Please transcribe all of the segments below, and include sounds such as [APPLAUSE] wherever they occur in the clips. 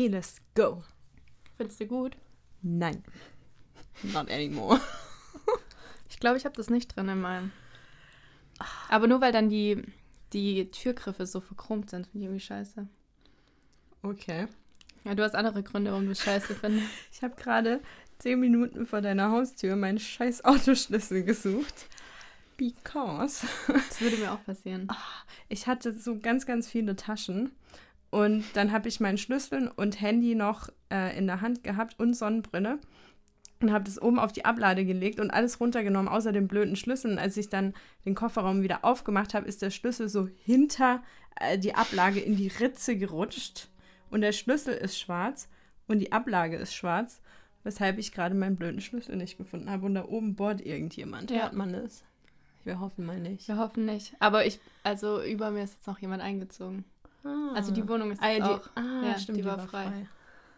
Okay, let's go. Findest du gut? Nein. [LAUGHS] Not anymore. Ich glaube, ich habe das nicht drin in meinem. Aber nur weil dann die, die Türgriffe so verchromt sind, finde ich irgendwie scheiße. Okay. Ja, du hast andere Gründe, warum du scheiße findest. [LAUGHS] Ich habe gerade zehn Minuten vor deiner Haustür meinen scheiß Autoschlüssel gesucht. Because Das würde mir auch passieren. [LAUGHS] ich hatte so ganz, ganz viele Taschen. Und dann habe ich meinen Schlüssel und Handy noch äh, in der Hand gehabt und Sonnenbrille. Und habe das oben auf die Ablade gelegt und alles runtergenommen, außer den blöden Schlüssel. Und als ich dann den Kofferraum wieder aufgemacht habe, ist der Schlüssel so hinter äh, die Ablage in die Ritze gerutscht. Und der Schlüssel ist schwarz und die Ablage ist schwarz. Weshalb ich gerade meinen blöden Schlüssel nicht gefunden habe. Und da oben bohrt irgendjemand. Ja. Hört man das? Wir hoffen mal nicht. Wir hoffen nicht. Aber ich, also über mir ist jetzt noch jemand eingezogen. Also die Wohnung ist Ah, ja, auch. die, ah ja, stimmt, die war frei.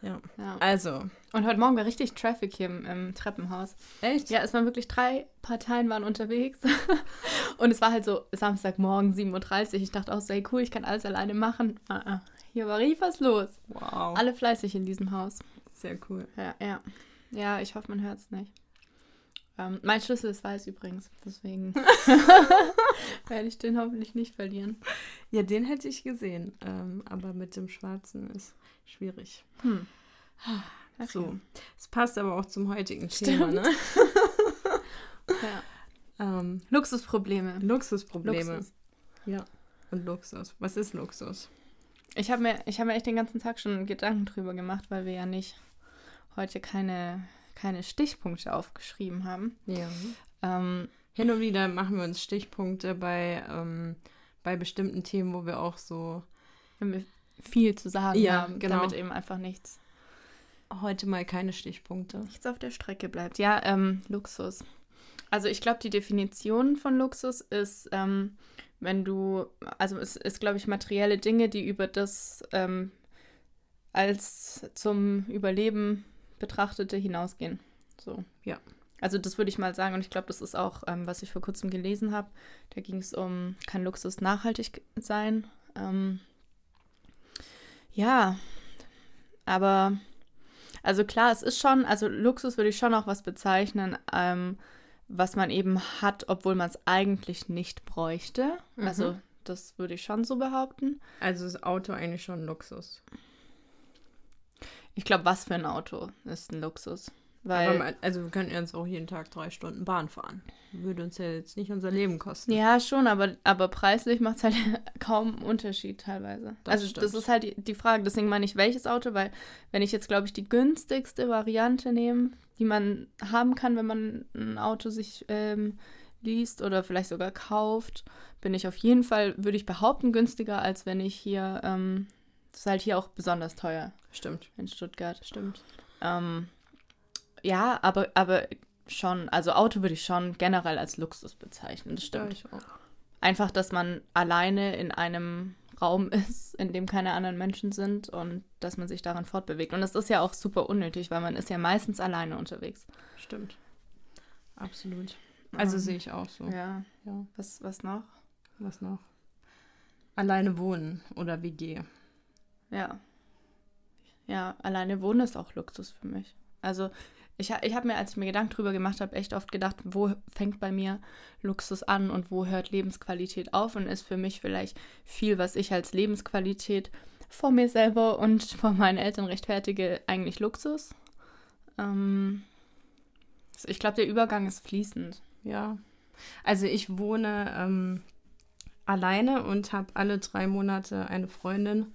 Ja. Ja. Also, Und heute Morgen war richtig Traffic hier im, im Treppenhaus. echt? Ja, es waren wirklich drei Parteien waren unterwegs. [LAUGHS] Und es war halt so Samstagmorgen 7.30 Uhr. Ich dachte auch so, hey cool, ich kann alles alleine machen. Ah, ah. Hier war richtig was los. Wow. Alle fleißig in diesem Haus. Sehr cool. Ja, ja. Ja, ich hoffe, man hört es nicht. Ähm, mein Schlüssel ist weiß übrigens. Deswegen [LAUGHS] [LAUGHS] werde ich den hoffentlich nicht verlieren. Ja, den hätte ich gesehen. Ähm, aber mit dem Schwarzen ist schwierig. Hm. Okay. So. Es passt aber auch zum heutigen Stimmt. Thema, ne? [LAUGHS] Ja. Ähm, Luxusprobleme. Luxusprobleme. Luxus. Ja. Und Luxus. Was ist Luxus? Ich habe mir, ich hab mir echt den ganzen Tag schon Gedanken drüber gemacht, weil wir ja nicht heute keine, keine Stichpunkte aufgeschrieben haben. Ja. Ähm, Hin und wieder machen wir uns Stichpunkte bei, ähm, bei bestimmten Themen, wo wir auch so wir viel zu sagen Ja, haben, genau. damit eben einfach nichts, heute mal keine Stichpunkte. nichts auf der Strecke bleibt. Ja, ähm, Luxus. Also ich glaube, die Definition von Luxus ist, ähm, wenn du, also es ist, glaube ich, materielle Dinge, die über das ähm, als zum Überleben betrachtete hinausgehen. So. Ja. Also das würde ich mal sagen und ich glaube, das ist auch, ähm, was ich vor kurzem gelesen habe. Da ging es um, kann Luxus nachhaltig sein? Ähm, ja, aber also klar, es ist schon, also Luxus würde ich schon auch was bezeichnen, ähm, was man eben hat, obwohl man es eigentlich nicht bräuchte. Mhm. Also das würde ich schon so behaupten. Also ist Auto eigentlich schon Luxus. Ich glaube, was für ein Auto ist ein Luxus? Weil, man, also wir könnten jetzt auch jeden Tag drei Stunden Bahn fahren. Würde uns ja jetzt nicht unser Leben kosten. ja, schon, aber, aber preislich macht es halt [LAUGHS] kaum einen Unterschied teilweise. Das also das stimmt. ist halt die, die Frage. Deswegen meine ich, welches Auto, weil wenn ich jetzt, glaube ich, die günstigste Variante nehme, die man haben kann, wenn man ein Auto sich ähm, liest oder vielleicht sogar kauft, bin ich auf jeden Fall, würde ich behaupten, günstiger, als wenn ich hier, ähm, das ist halt hier auch besonders teuer Stimmt. in Stuttgart. Stimmt. Ähm, ja, aber, aber schon, also Auto würde ich schon generell als Luxus bezeichnen, das Ja, stimmt. ich auch. Einfach, dass man alleine in einem Raum [LAUGHS] ist, in dem keine anderen Menschen sind und dass man sich daran fortbewegt. Und das ist ja auch super unnötig, weil man ist ja meistens alleine unterwegs. Stimmt. Absolut. Also Ähm, sehe ich auch so. Ja, Ja. was, was noch? Was noch? Alleine wohnen oder WG. Ja. Ja, alleine wohnen ist auch Luxus für mich. Also ich, ich habe mir, als ich mir Gedanken drüber gemacht habe, echt oft gedacht, wo fängt bei mir Luxus an und wo hört Lebensqualität auf und ist für mich vielleicht viel, was ich als Lebensqualität vor mir selber und [LAUGHS] vor meinen Eltern rechtfertige, eigentlich Luxus. Ähm, ich glaube, der Übergang ist fließend. Ja. Also ich wohne ähm, alleine und habe alle drei Monate eine Freundin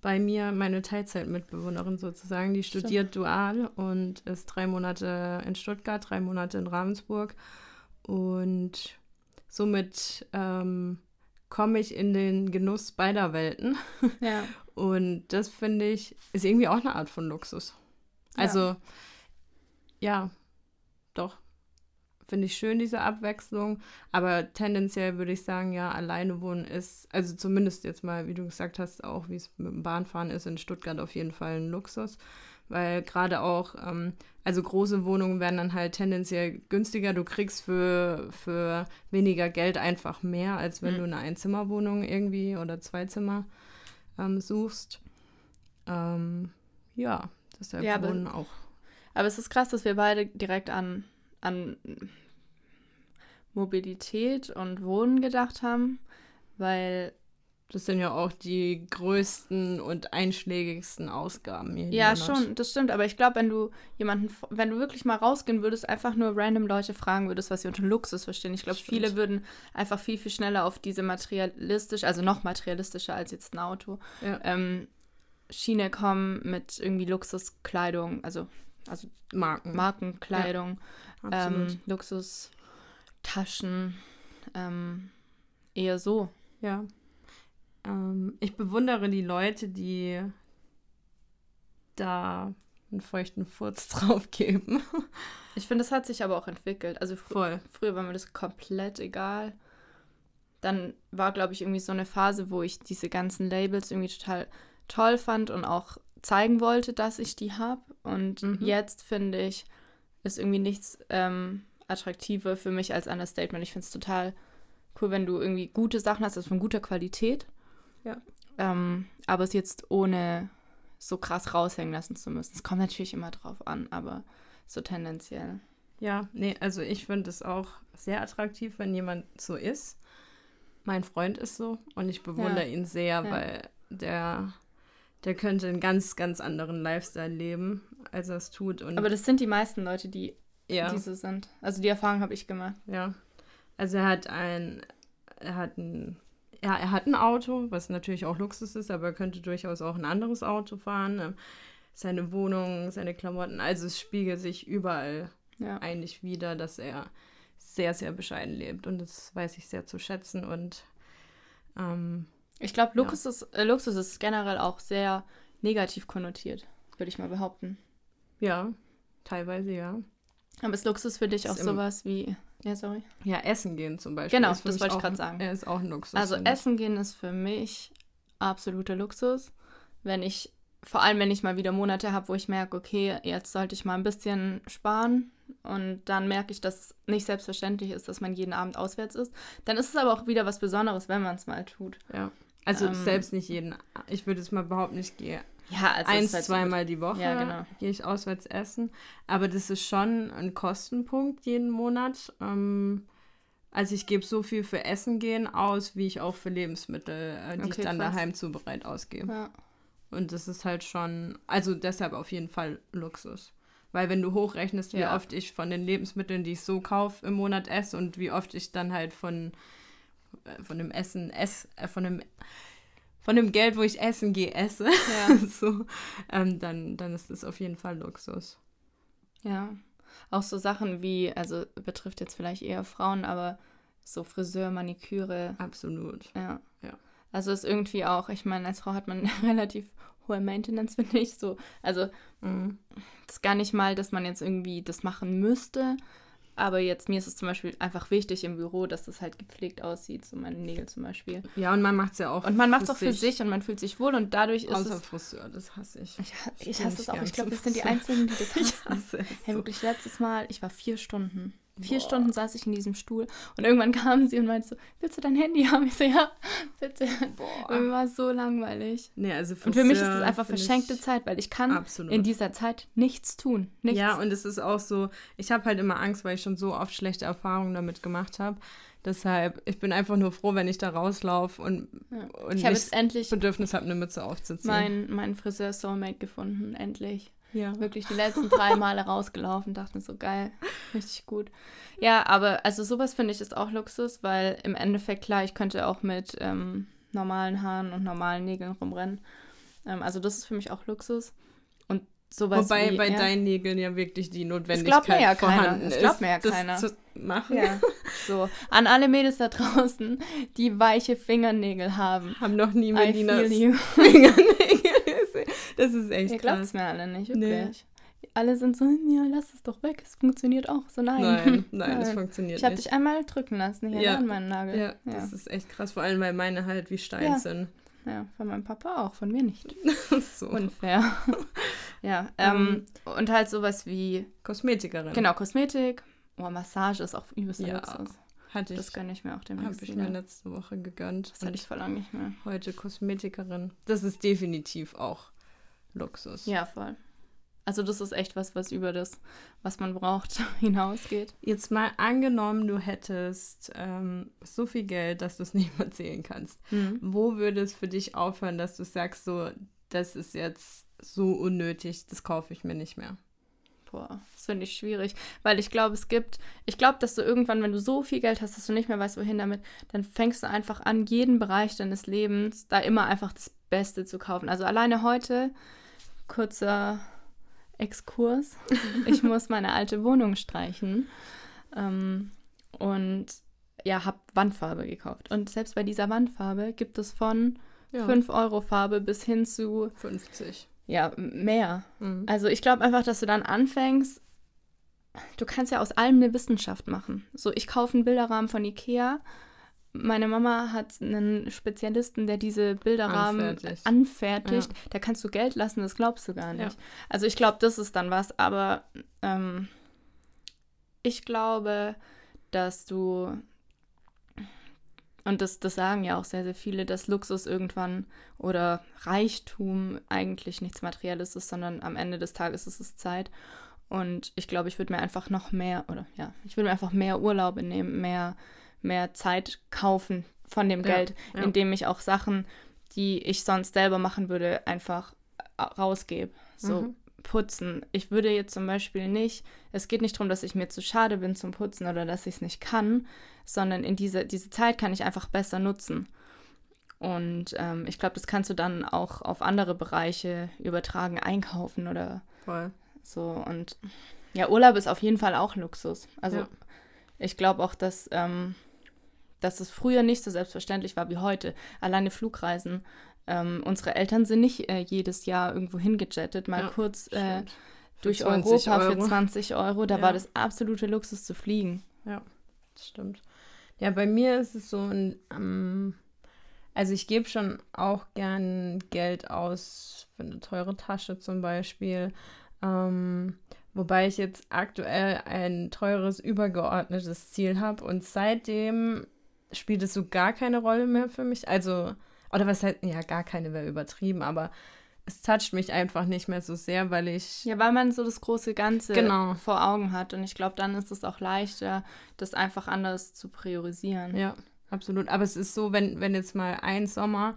bei mir, meine Teilzeitmitbewohnerin sozusagen, die studiert dual und ist drei Monate in Stuttgart, drei Monate in Ravensburg. Und somit ähm, komme ich in den Genuss beider Welten. [LAUGHS] Ja. Und das finde ich, ist irgendwie auch eine Art von Luxus. Ja. Also, ja, doch. Finde ich schön, diese Abwechslung. Aber tendenziell würde ich sagen, ja, alleine wohnen ist, also zumindest jetzt mal, wie du gesagt hast, auch wie es mit dem Bahnfahren ist, in Stuttgart auf jeden Fall ein Luxus. Weil gerade auch, ähm, also große Wohnungen werden dann halt tendenziell günstiger. Du kriegst für, für weniger Geld einfach mehr, als wenn Mhm. du eine Einzimmerwohnung irgendwie oder Zweizimmer ähm, suchst. Ähm, ja, deshalb Ja, wohnen auch. Aber es ist krass, dass wir beide direkt an, an Mobilität und Wohnen gedacht haben, weil Das sind ja auch die größten und einschlägigsten Ausgaben jeden Ja, schon, das stimmt. Aber ich glaube, wenn du jemanden, wenn du wirklich mal rausgehen würdest, einfach nur random Leute fragen würdest, was sie unter Luxus verstehen. Ich glaube, viele würden einfach viel, viel schneller auf diese materialistisch, also noch materialistischer als jetzt ein Auto, Ja. ähm, Schiene kommen mit irgendwie Luxuskleidung, also, also Marken. Markenkleidung, Absolut. ähm, Luxustaschen, ähm, eher so. Ja. Ähm, ich bewundere die Leute, die da einen feuchten Furz [LAUGHS] drauf geben. Ich finde, das hat sich aber auch entwickelt. Also fr Voll. Früher war mir das komplett egal. Dann war, glaube ich, irgendwie so eine Phase, wo ich diese ganzen Labels irgendwie total toll fand und auch zeigen wollte, dass ich die habe. Und Mhm. jetzt finde ich, ist irgendwie nichts ähm, attraktiver für mich als Understatement. Ich finde es total cool, wenn du irgendwie gute Sachen hast, also von guter Qualität. Ja. Ähm, aber es jetzt ohne so krass raushängen lassen zu müssen. Es kommt natürlich immer drauf an, aber so tendenziell. Ja, nee, also ich finde es auch sehr attraktiv, wenn jemand so ist. Mein Freund ist so und ich bewundere ihn sehr, Ja. weil der, der könnte einen ganz, ganz anderen Lifestyle leben, als er es tut. Und Aber das sind die meisten Leute, die, ja, die so sind. Also die Erfahrung habe ich gemacht. ja. Also er hat ein, er hat ein, ja, er hat ein Auto, was natürlich auch Luxus ist, aber er könnte durchaus auch ein anderes Auto fahren. Ähm, Seine Wohnung, seine Klamotten, also es spiegelt sich überall Ja. eigentlich wieder, dass er sehr, sehr bescheiden lebt. Und das weiß ich sehr zu schätzen. Und ähm, Ich glaube, Luxus, ist, äh, Luxus ist generell auch sehr negativ konnotiert, würde ich mal behaupten. ja, teilweise ja. Aber ist Luxus für dich Ist auch sowas wie. Ja, sorry. Ja, essen gehen zum Beispiel. Genau, das wollte ich grad sagen. Er ist auch ein Luxus. Also. Essen gehen ist für mich absoluter Luxus. Wenn ich, vor allem wenn ich mal wieder Monate habe, wo ich merke, okay, jetzt sollte ich mal ein bisschen sparen und dann merke ich, dass es nicht selbstverständlich ist, dass man jeden Abend auswärts ist, dann ist es aber auch wieder was Besonderes, wenn man es mal tut. Ja. Also Ähm, selbst nicht jeden. Ich würde es mal behaupten, ich gehe Ja, also eins, halt zweimal die Woche Ja, genau. gehe ich auswärts essen. Aber das ist schon ein Kostenpunkt jeden Monat. Ähm, also ich gebe so viel für Essen gehen aus, wie ich auch für Lebensmittel, äh, die Okay, ich dann krass. daheim zubereit ausgebe. Ja. Und das ist halt schon, also deshalb auf jeden Fall Luxus. Weil wenn du hochrechnest, wie Ja. oft ich von den Lebensmitteln, die ich so kaufe, im Monat esse und wie oft ich dann halt von, von dem Essen esse, äh, von dem von dem Geld, wo ich essen gehe, esse, Ja. [LAUGHS] so, ähm, dann, dann ist das auf jeden Fall Luxus. Ja. Auch so Sachen wie, also betrifft jetzt vielleicht eher Frauen, aber so Friseur, Maniküre, Absolut. ja. Ja. Also ist irgendwie auch, ich meine, als Frau hat man [LAUGHS] relativ hohe Maintenance, finde ich. So, also Mhm. ist gar nicht mal, dass man jetzt irgendwie das machen müsste. Aber jetzt, mir ist es zum Beispiel einfach wichtig im Büro, dass das halt gepflegt aussieht, so meine Nägel zum Beispiel. Ja, und man macht es ja auch Und man macht es auch für sich und man fühlt sich wohl und dadurch ist Außer es. Friseur, das hasse ich. Ich, ich hasse es auch. Ich glaube, wir sind die. Einzigen, die das [LAUGHS] Ich hassen. hasse es. Hey, wirklich, letztes Mal, ich war vier Stunden. Vier Boah. Stunden saß ich in diesem Stuhl und irgendwann [LAUGHS] kam sie und meinte so, willst du dein Handy haben? Ich so, ja, bitte. Boah. Und mir war so langweilig. Nee, also Und für mich ist es Friseur einfach verschenkte ich Zeit, weil ich kann Absolut. in dieser Zeit nichts tun. Nichts. Ja, und es ist auch so, ich habe halt immer Angst, weil ich schon so oft schlechte Erfahrungen damit gemacht habe. Deshalb, ich bin einfach nur froh, wenn ich da rauslaufe und, Ja. und ich habe jetzt endlich Bedürfnis habe, eine Mütze aufzuziehen. meinen mein Friseur-Soulmate gefunden, endlich. Ja. Wirklich die letzten drei Male rausgelaufen, dachte mir so, geil, richtig gut. Ja, aber also sowas finde ich ist auch Luxus, weil im Endeffekt, klar, ich könnte auch mit ähm, normalen Haaren und normalen Nägeln rumrennen. Ähm, also das ist für mich auch Luxus. Und sowas Wobei wie, bei ja, deinen Nägeln ja wirklich die Notwendigkeit mir ja keiner. vorhanden Das glaubt ist, mir ja das keiner. zu machen. Ja, so. An alle Mädels da draußen, die weiche Fingernägel haben. Haben noch nie Melinas. Fingernägel. Das ist echt Ihr glaubt krass. es mir alle nicht, Nee. wirklich. Alle sind so, ja, lass es doch weg, es funktioniert auch. So, nein. Nein, nein, [LAUGHS] das funktioniert Ich habe nicht. dich einmal drücken lassen hier Ja. ne, an meinen Nagel. ja, ja. das ist echt krass, vor allem weil meine halt wie Stein Ja. sind. ja, von meinem Papa auch, von mir nicht. [LAUGHS] so. Unfair. [LAUGHS] ja, ähm, und halt sowas wie, Kosmetikerin. genau, Kosmetik. Oh, Massage ist auch übelster Ja, Luxus. Hatte ich, Das gönne ich mir auch habe demnächst ich wieder. mir letzte Woche gegönnt. Das hatte ich vor lange nicht mehr. heute Kosmetikerin. Das ist definitiv auch Luxus. Ja, voll. Also das ist echt was, was über das, was man braucht, [LAUGHS] hinausgeht. Jetzt mal angenommen, du hättest ähm, so viel Geld, dass du es [LAUGHS] nicht mehr zählen kannst. Mhm. Wo würde es für dich aufhören, dass du sagst, so, das ist jetzt so unnötig, das kaufe ich mir nicht mehr? Boah, das finde ich schwierig, weil ich glaube, es gibt, ich glaube, dass du irgendwann, wenn du so viel Geld hast, dass du nicht mehr weißt, wohin damit, dann fängst du einfach an, jeden Bereich deines Lebens da immer einfach das Beste zu kaufen. Also alleine heute, kurzer Exkurs, ich muss meine alte Wohnung streichen ähm, und ja, habe Wandfarbe gekauft. Und selbst bei dieser Wandfarbe gibt es von Ja. 5 Euro Farbe bis hin zu 50. ja, mehr. Mhm. Also ich glaube einfach, dass du dann anfängst, du kannst ja aus allem eine Wissenschaft machen. So, ich kaufe einen Bilderrahmen von Ikea. Meine Mama hat einen Spezialisten, der diese Bilderrahmen Anfertigt. anfertigt. Da kannst du Geld lassen, das glaubst du gar nicht. Ja. Also ich glaube, das ist dann was, aber ähm, ich glaube, dass du, und das, das sagen ja auch sehr, sehr viele, dass Luxus irgendwann oder Reichtum eigentlich nichts Materielles ist, sondern am Ende des Tages ist es Zeit. Und ich glaube, ich würde mir einfach noch mehr, oder ja, ich würde mir einfach mehr Urlaube nehmen, mehr, mehr Zeit kaufen von dem Ja, Geld, ja. indem ich auch Sachen, die ich sonst selber machen würde, einfach äh, rausgebe. So Mhm. putzen. Ich würde jetzt zum Beispiel nicht, es geht nicht darum, dass ich mir zu schade bin zum Putzen oder dass ich es nicht kann, sondern in diese, diese Zeit kann ich einfach besser nutzen. Und ähm, ich glaube, das kannst du dann auch auf andere Bereiche übertragen, einkaufen oder Voll. so. Und ja, Urlaub ist auf jeden Fall auch Luxus. Also Ja. ich glaube auch, dass, ähm, dass es früher nicht so selbstverständlich war wie heute. Alleine Flugreisen. Ähm, unsere Eltern sind nicht äh, jedes Jahr irgendwo hingejettet, mal Ja, kurz äh, durch 20 Europa für Euro. 20 Euro. Da Ja. war das absolute Luxus zu fliegen. Das stimmt. Ja, bei mir ist es so ein, ähm, also ich gebe schon auch gern Geld aus für eine teure Tasche zum Beispiel. Ähm, wobei ich jetzt aktuell ein teures, übergeordnetes Ziel habe und seitdem spielt es so gar keine Rolle mehr für mich. Also, oder was halt, ja, gar keine wäre übertrieben, aber es toucht mich einfach nicht mehr so sehr, weil ich. Ja, weil man so das große Ganze Genau. vor Augen hat. Und ich glaube, dann ist es auch leichter, das einfach anders zu priorisieren. Ja, absolut. Aber es ist so, wenn, wenn jetzt mal ein Sommer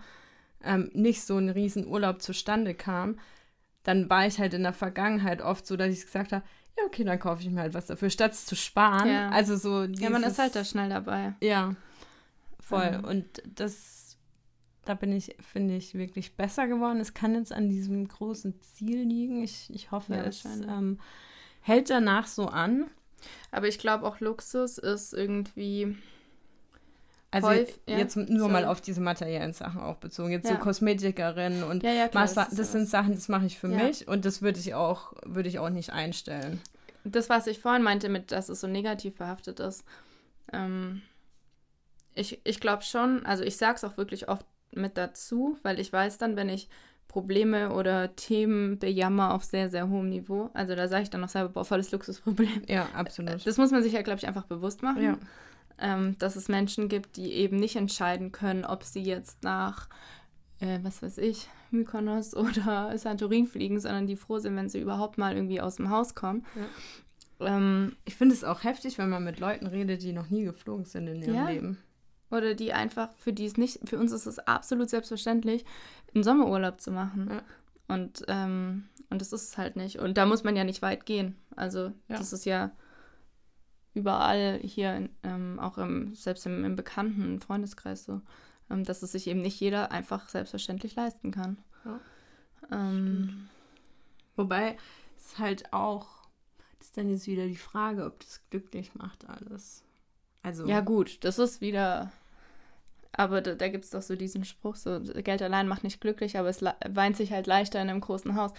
ähm, nicht so ein riesen Urlaub zustande kam, dann war ich halt in der Vergangenheit oft so, dass ich gesagt habe, ja, okay, dann kaufe ich mir halt was dafür, statt es zu sparen. Ja. Also so Ja, man dieses- ist halt da schnell dabei. Ja, voll. Mhm. Und das, da bin ich, finde ich, wirklich besser geworden. Es kann jetzt an diesem großen Ziel liegen. Ich, ich hoffe, Ja, es ähm, hält danach so an. Aber ich glaube auch Luxus ist irgendwie. Also Häuf- ja, jetzt nur mal sorry. auf diese materiellen Sachen auch bezogen. Jetzt Ja. so Kosmetikerinnen und Ja, ja, klar. Ist das ja sind. Sachen, das mache ich für Ja. mich und das würde ich auch, würde ich auch nicht einstellen. das, was ich vorhin meinte, mit, dass es so negativ behaftet ist. Ähm, ich ich glaube schon, also ich sage es auch wirklich oft mit dazu, weil ich weiß dann, wenn ich Probleme oder Themen bejammer auf sehr, sehr hohem Niveau, also da sage ich dann noch selber, boah, volles Luxusproblem. Ja, absolut. Das muss man sich ja, glaube ich, einfach bewusst machen. Ja. ähm, dass es Menschen gibt, die eben nicht entscheiden können, ob sie jetzt nach, äh, was weiß ich, Mykonos [LAUGHS] oder Santorin fliegen, sondern die froh sind, wenn sie überhaupt mal irgendwie aus dem Haus kommen. Ähm, Ich finde es auch heftig, wenn man mit Leuten redet, die noch nie geflogen sind in ihrem Ja. Leben. Oder die einfach, für die es nicht, für uns ist es absolut selbstverständlich, einen Sommerurlaub zu machen. Ja. Und, ähm, und das ist es halt nicht. Und da muss man ja nicht weit gehen. Also Ja. das ist ja überall hier, in, ähm, auch im, selbst im, im bekannten Freundeskreis so, ähm, dass es sich eben nicht jeder einfach selbstverständlich leisten kann. Ja, ähm, Wobei es halt auch, das ist dann jetzt wieder die Frage, ob das glücklich macht alles. Also, ja gut, das ist wieder, aber da, da gibt es doch so diesen Spruch, so Geld allein macht nicht glücklich, aber es weint sich halt leichter in einem großen Haus.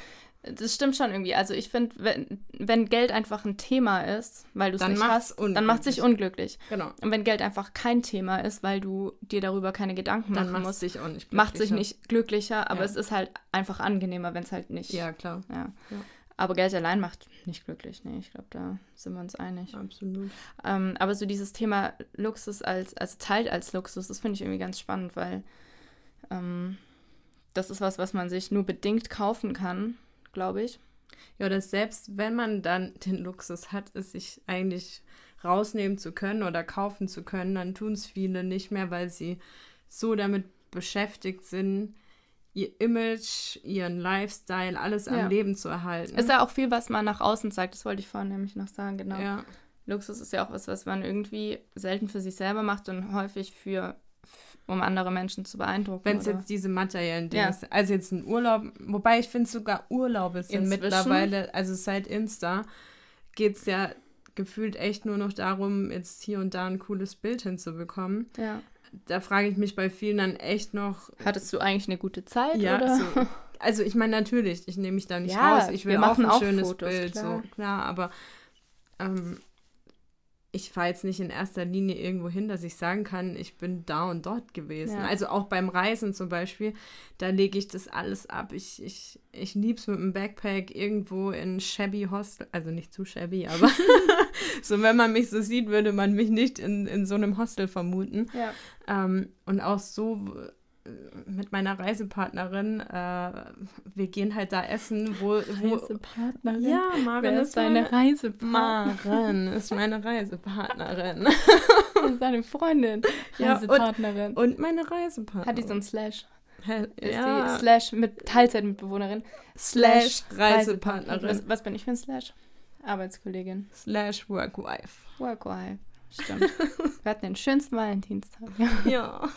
Das stimmt schon irgendwie. Also ich finde, wenn, wenn Geld einfach ein Thema ist, weil du es nicht hast, dann macht es sich unglücklich. genau. Und wenn Geld einfach kein Thema ist, weil du dir darüber keine Gedanken Dann machen macht es musst, nicht macht sich glücklicher. nicht glücklicher, aber Ja. es ist halt einfach angenehmer, wenn es halt nicht. Ja, klar. ja. Ja. Aber Geld allein macht nicht glücklich. Nee, ich glaube, da sind wir uns einig. Absolut. Ähm, aber so dieses Thema Luxus als, also Zeit als Luxus, das finde ich irgendwie ganz spannend, weil ähm, das ist was, was man sich nur bedingt kaufen kann, glaube ich. Ja, oder selbst wenn man dann den Luxus hat, es sich eigentlich rausnehmen zu können oder kaufen zu können, dann tun es viele nicht mehr, weil sie so damit beschäftigt sind, ihr Image, ihren Lifestyle, alles ja. am Leben zu erhalten. Ist ja auch viel, was man nach außen zeigt, das wollte ich vorhin nämlich noch sagen, genau. Ja. Luxus ist ja auch was, was man irgendwie selten für sich selber macht und häufig für um andere Menschen zu beeindrucken. Wenn es jetzt diese materiellen Dinge ja. sind. Also jetzt ein Urlaub, wobei ich finde sogar Urlaube sind Inzwischen? mittlerweile, also seit Insta geht es ja gefühlt echt nur noch darum, jetzt hier und da ein cooles Bild hinzubekommen. Ja. Da frage ich mich bei vielen dann echt noch. Hattest du eigentlich eine gute Zeit? Ja, oder? So, also ich meine natürlich, ich nehme mich da nicht ja, raus. Ich will auch ein auch schönes Fotos, Bild, klar. so klar, aber ähm, ich fahre jetzt nicht in erster Linie irgendwo hin, dass ich sagen kann, ich bin da und dort gewesen. Ja. Also auch beim Reisen zum Beispiel, da lege ich das alles ab. Ich, ich, ich liebe es mit einem Backpack irgendwo in shabby Hostel, also nicht zu shabby, aber [LAUGHS] so wenn man mich so sieht, würde man mich nicht in, in so einem Hostel vermuten. Ja. Ähm, und auch so mit meiner Reisepartnerin, äh, wir gehen halt da essen, wo... wo Reisepartnerin? Ja, Maren Wer ist, ist deine Reisepartnerin? Maren ist meine Reisepartnerin. das [LAUGHS] ist deine Freundin, Reisepartnerin. Ja, und, und, meine Reisepartnerin. Hat die so ein Slash? Ist ja. die Slash mit Teilzeitmitbewohnerin? Slash Reisepartnerin. Was, was, bin ich für ein Slash? Arbeitskollegin. Slash Workwife. Workwife. Stimmt. Wir hatten den schönsten Valentinstag. [LAUGHS] ja.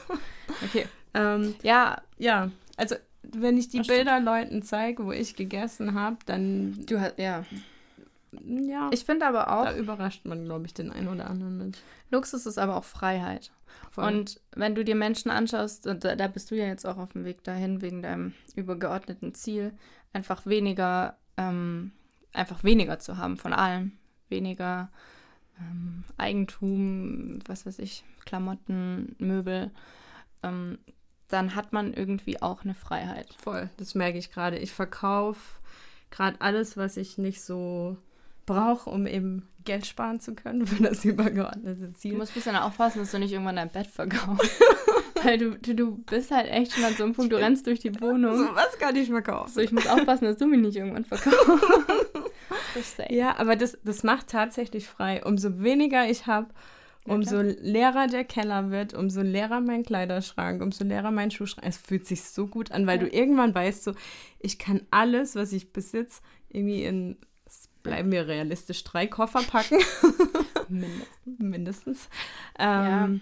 Okay. Ähm, ja. Ja, also wenn ich die Ach, Bilder stimmt. Leuten zeige, wo ich gegessen habe, dann. Du hast, ja. Ja. Ich finde aber auch. Da überrascht man, glaube ich, den einen oder anderen mit. Luxus ist aber auch Freiheit. Voll. Und wenn du dir Menschen anschaust, da, da bist du ja jetzt auch auf dem Weg dahin, wegen deinem übergeordneten Ziel, einfach weniger, ähm, einfach weniger zu haben von allem. Weniger ähm, Eigentum, was weiß ich, Klamotten, Möbel. Ähm, dann hat man irgendwie auch eine Freiheit. Voll, das merke ich gerade. Ich verkaufe gerade alles, was ich nicht so brauche, um eben Geld sparen zu können [LAUGHS] für das übergeordnete Ziel. Du musst ein bisschen aufpassen, dass du nicht irgendwann dein Bett verkaufst. [LAUGHS] Weil du, du, du bist halt echt schon an so einem Punkt, du rennst durch die Wohnung. So was kann ich verkaufen. So, ich muss aufpassen, dass du mich nicht irgendwann verkaufst. [LAUGHS] ja, aber das, das macht tatsächlich frei. Umso weniger ich habe, Umso leerer der Keller wird, umso leerer mein Kleiderschrank, umso leerer mein Schuhschrank. Es fühlt sich so gut an, weil ja. du irgendwann weißt, so, ich kann alles, was ich besitze, irgendwie in, bleiben wir realistisch, drei Koffer packen. [LAUGHS] Mindestens. Mindestens. Ähm,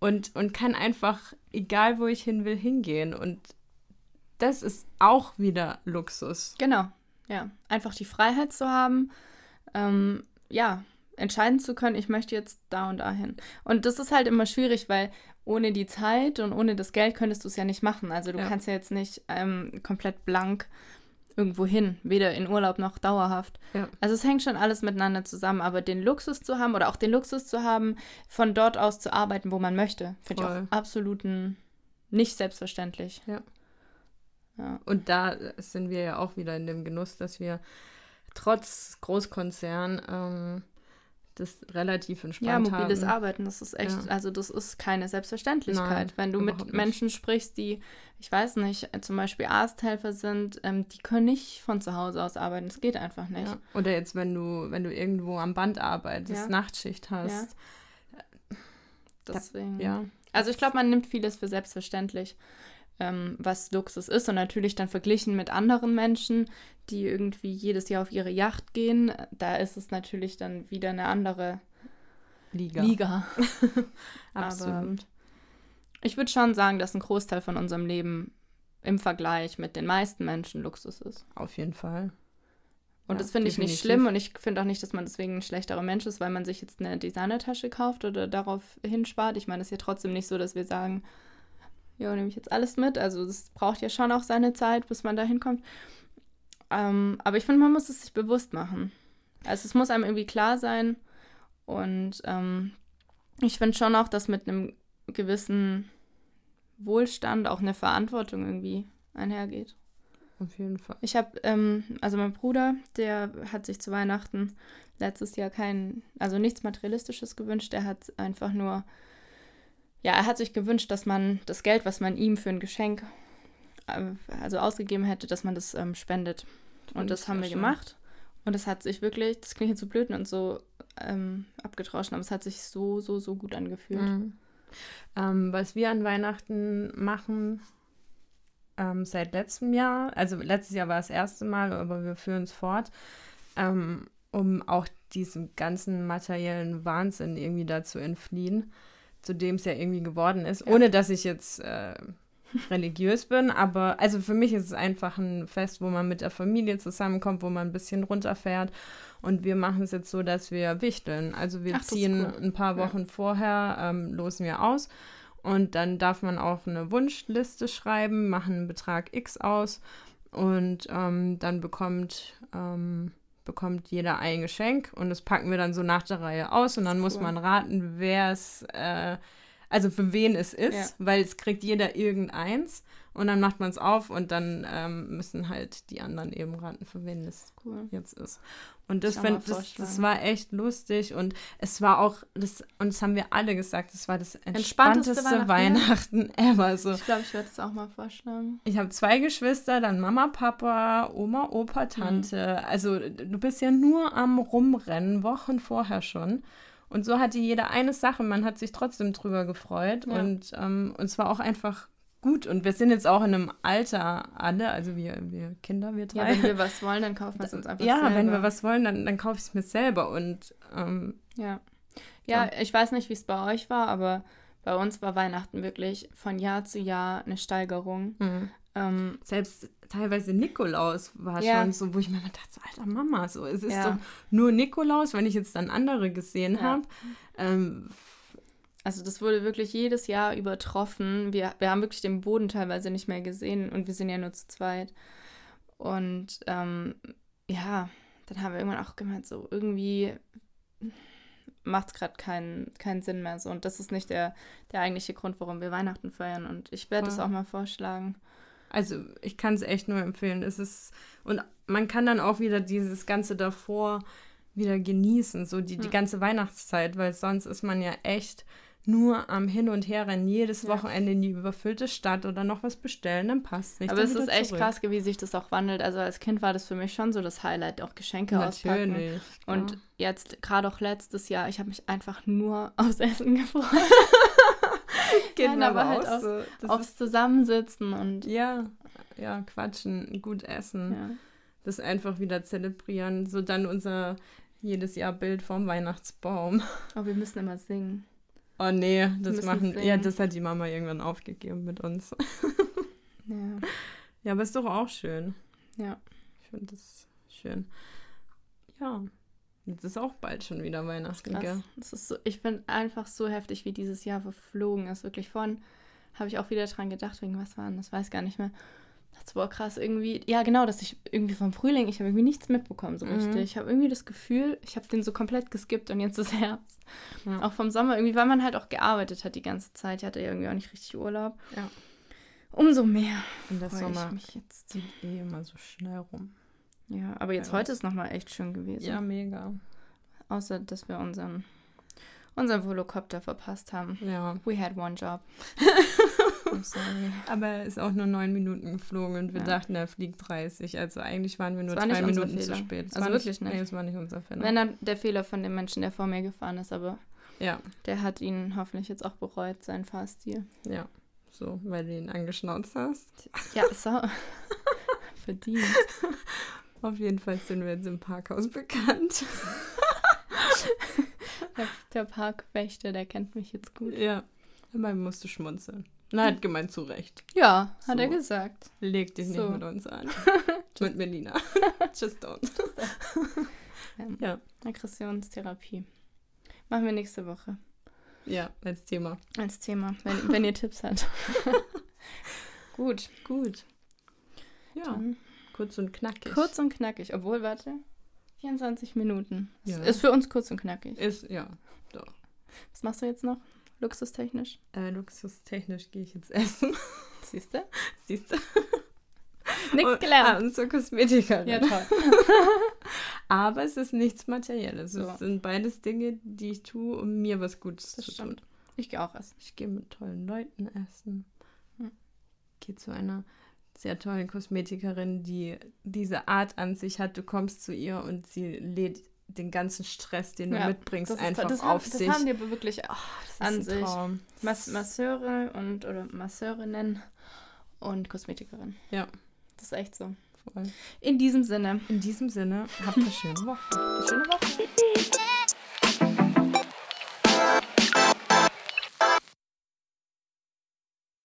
ja. und, und kann einfach, egal wo ich hin will, hingehen. Und das ist auch wieder Luxus. Genau, ja. Einfach die Freiheit zu haben, ähm, ja, entscheiden zu können, ich möchte jetzt da und dahin. Und das ist halt immer schwierig, weil ohne die Zeit und ohne das Geld könntest du es ja nicht machen. Also du ja. kannst ja jetzt nicht ähm, komplett blank irgendwo hin, weder in Urlaub noch dauerhaft. Ja. Also es hängt schon alles miteinander zusammen, aber den Luxus zu haben oder auch den Luxus zu haben, von dort aus zu arbeiten, wo man möchte, finde ich auch absoluten nicht selbstverständlich. Ja. Ja. Und da sind wir ja auch wieder in dem Genuss, dass wir trotz Großkonzern ähm, das relativ entspannt Ja, mobiles haben. Arbeiten, das ist echt, ja. also das ist keine Selbstverständlichkeit. Nein, Wenn du mit Menschen nicht. sprichst, die, ich weiß nicht, zum Beispiel Arzthelfer sind, ähm, die können nicht von zu Hause aus arbeiten. Das geht einfach nicht. Ja. Oder jetzt, wenn du, wenn du irgendwo am Band arbeitest, ja. Nachtschicht hast. Deswegen. Ja. Also ich glaube, man nimmt vieles für selbstverständlich ähm, was Luxus ist. Und natürlich dann verglichen mit anderen Menschen, die irgendwie jedes Jahr auf ihre Yacht gehen, da ist es natürlich dann wieder eine andere Liga. Liga. [LAUGHS] Absolut. Aber ich würde schon sagen, dass ein Großteil von unserem Leben im Vergleich mit den meisten Menschen Luxus ist. Auf jeden Fall. Und ja, das finde ich nicht schlimm und ich finde auch nicht, dass man deswegen ein schlechterer Mensch ist, weil man sich jetzt eine Designertasche kauft oder darauf hinspart. Ich meine, es ist ja trotzdem nicht so, dass wir sagen, ja, nehme ich jetzt alles mit. Also es braucht ja schon auch seine Zeit, bis man da hinkommt. Ähm, aber ich finde, man muss es sich bewusst machen. Also es muss einem irgendwie klar sein. Und ähm, ich finde schon auch, dass mit einem gewissen Wohlstand auch eine Verantwortung irgendwie einhergeht. Auf jeden Fall. Ich habe, ähm, also mein Bruder, der hat sich zu Weihnachten letztes Jahr kein, also nichts Materialistisches gewünscht. Er hat einfach nur ja, er hat sich gewünscht, dass man das Geld, was man ihm für ein Geschenk also ausgegeben hätte, dass man das ähm, spendet. Und das haben wir schön. gemacht. Und es hat sich wirklich, das klingt jetzt so blöd und so ähm, abgetrauscht, aber es hat sich so, so, so gut angefühlt. Mhm. Ähm, was wir an Weihnachten machen, ähm, seit letztem Jahr, also letztes Jahr war das erste Mal, aber wir führen es fort, ähm, um auch diesem ganzen materiellen Wahnsinn irgendwie da zu entfliehen, zu dem es ja irgendwie geworden ist, ja. ohne dass ich jetzt äh, religiös bin, aber also für mich ist es einfach ein Fest, wo man mit der Familie zusammenkommt, wo man ein bisschen runterfährt. Und wir machen es jetzt so, dass wir wichteln. Also wir Ach, ziehen cool. ein paar Wochen ja. vorher, ähm, losen wir aus. Und dann darf man auch eine Wunschliste schreiben, machen einen Betrag X aus und ähm, dann bekommt, ähm, bekommt jeder ein Geschenk und das packen wir dann so nach der Reihe aus und dann muss cool. man raten, wer es äh, also für wen es ist, ja. weil es kriegt jeder irgendeins und dann macht man es auf und dann ähm, müssen halt die anderen eben raten, für wen es cool. jetzt ist. Und das, find, das, das, war echt lustig und es war auch, das, und das haben wir alle gesagt, es war das entspannteste, entspannteste Weihnachten, Weihnachten ever. So. Ich glaube, ich werde es auch mal vorschlagen. Ich habe zwei Geschwister, dann Mama, Papa, Oma, Opa, Tante. Mhm. Also du bist ja nur am Rumrennen, Wochen vorher schon. Und so hatte jeder eine Sache, man hat sich trotzdem drüber gefreut. Ja. Und, ähm, und es war auch einfach gut. Und wir sind jetzt auch in einem Alter alle, also wir, wir Kinder, wir drei. Ja, wenn wir was wollen, dann kaufen wir es uns einfach ja, selber. Ja, wenn wir was wollen, dann, dann kaufe ich es mir selber. Und ähm, ja. ja. Ja, ich weiß nicht, wie es bei euch war, aber bei uns war Weihnachten wirklich von Jahr zu Jahr eine Steigerung. Mhm. Ähm, Selbst teilweise Nikolaus war ja. schon so, wo ich mir dachte, so, alter Mama, so, es ist ja. so nur Nikolaus, wenn ich jetzt dann andere gesehen habe. Ähm, also das wurde wirklich jedes Jahr übertroffen. Wir, wir haben wirklich den Boden teilweise nicht mehr gesehen und wir sind ja nur zu zweit. Und ähm, ja, dann haben wir irgendwann auch gemeint, so irgendwie macht es gerade keinen, keinen Sinn mehr so. Und das ist nicht der, der eigentliche Grund, warum wir Weihnachten feiern. Und ich werde es auch mal vorschlagen. Also ich kann es echt nur empfehlen. Es ist und man kann dann auch wieder dieses ganze davor wieder genießen, so die, die ganze Weihnachtszeit, weil sonst ist man ja echt nur am Hin und Herrennen, jedes ja. Wochenende in die überfüllte Stadt oder noch was bestellen, dann passt nicht. Aber es ist echt zurück. krass, wie sich das auch wandelt. Also als Kind war das für mich schon so das Highlight, auch Geschenke Natürlich, auspacken. Und jetzt, gerade auch letztes Jahr, ich habe mich einfach nur [LAUGHS] aufs Essen gefreut. [LAUGHS] Geht Nein, aber halt aufs, so. aufs Zusammensitzen und. Ja, ja, quatschen, gut essen. Ja. Das einfach wieder zelebrieren. So dann unser jedes Jahr Bild vom Weihnachtsbaum. Oh, wir müssen immer singen. Oh nee, das machen. Singen. Ja, das hat die Mama irgendwann aufgegeben mit uns. [LAUGHS] ja. Ja, aber ist doch auch schön. Ja. Ich finde das schön. Ja. Jetzt ist auch bald schon wieder Weihnachten, das gell? Das ist so, ich bin einfach so heftig, wie dieses Jahr verflogen ist. Wirklich von, habe ich auch wieder dran gedacht, wegen was war das, weiß gar nicht mehr. Das war krass irgendwie. Ja, genau, dass ich irgendwie vom Frühling, ich habe irgendwie nichts mitbekommen so mhm. richtig. Ich habe irgendwie das Gefühl, ich habe den so komplett geskippt und jetzt ist [LAUGHS] Herbst. Ja. Auch vom Sommer irgendwie, weil man halt auch gearbeitet hat die ganze Zeit. Ich hatte ja irgendwie auch nicht richtig Urlaub. Ja. Umso mehr. Und der Sommer mich jetzt. zieht eh immer so schnell rum. Ja, aber jetzt heute ist nochmal echt schön gewesen. Ja, mega. Außer, dass wir unseren, unseren Volocopter verpasst haben. Ja. We had one job. [LAUGHS] I'm sorry. [LAUGHS] Aber er ist auch nur neun Minuten geflogen und wir ja. dachten, er fliegt 30. Also eigentlich waren wir nur drei Minuten zu spät. Das also wirklich nicht. Nee, es war nicht unser Fehler. Wenn dann der Fehler von dem Menschen, der vor mir gefahren ist, aber ja. der hat ihn hoffentlich jetzt auch bereut, seinen Fahrstil. Ja, so, weil du ihn angeschnauzt hast. Ja, so. [LAUGHS] Verdient. [LAUGHS] Auf jeden Fall sind wir jetzt im Parkhaus bekannt. der, der, Parkwächter, der kennt mich jetzt gut. Ja, man musste schmunzeln. Na, hat gemeint zu Recht. Ja, hat so. er gesagt. Leg dich so. nicht mit uns an. [LAUGHS] mit Melina. [LAUGHS] Just don't. ähm, ja. Aggressionstherapie. Machen wir nächste Woche. Ja, als Thema. Als Thema, wenn, wenn ihr Tipps habt. [LAUGHS] gut. Gut. Ja. Dann Kurz und knackig. Kurz und knackig. Obwohl, warte, 24 Minuten. Ja. Ist für uns kurz und knackig. Ist, ja, doch. Was machst du jetzt noch? Luxustechnisch? Äh, luxustechnisch gehe ich jetzt essen. Siehst du? Siehst du? Nichts gelernt. Ah, und zur Kosmetikerin. Ja, toll. [LAUGHS] Aber es ist nichts Materielles. So. Es sind beides Dinge, die ich tue, um mir was Gutes das zu stimmt. tun. Ich gehe auch essen. Ich gehe mit tollen Leuten essen. Hm. Gehe zu einer sehr tollen Kosmetikerin, die diese Art an sich hat. Du kommst zu ihr und sie lädt den ganzen Stress, den du Ja, mitbringst, Das, ist, einfach das, auf haben, das sich. haben die wirklich Das ist an ein sich. Traum. Mas Masseure und oder Masseurinnen und Kosmetikerin. Ja. Das ist echt so. Voll. In diesem Sinne, In diesem Sinne, habt eine schöne Woche. schöne Woche.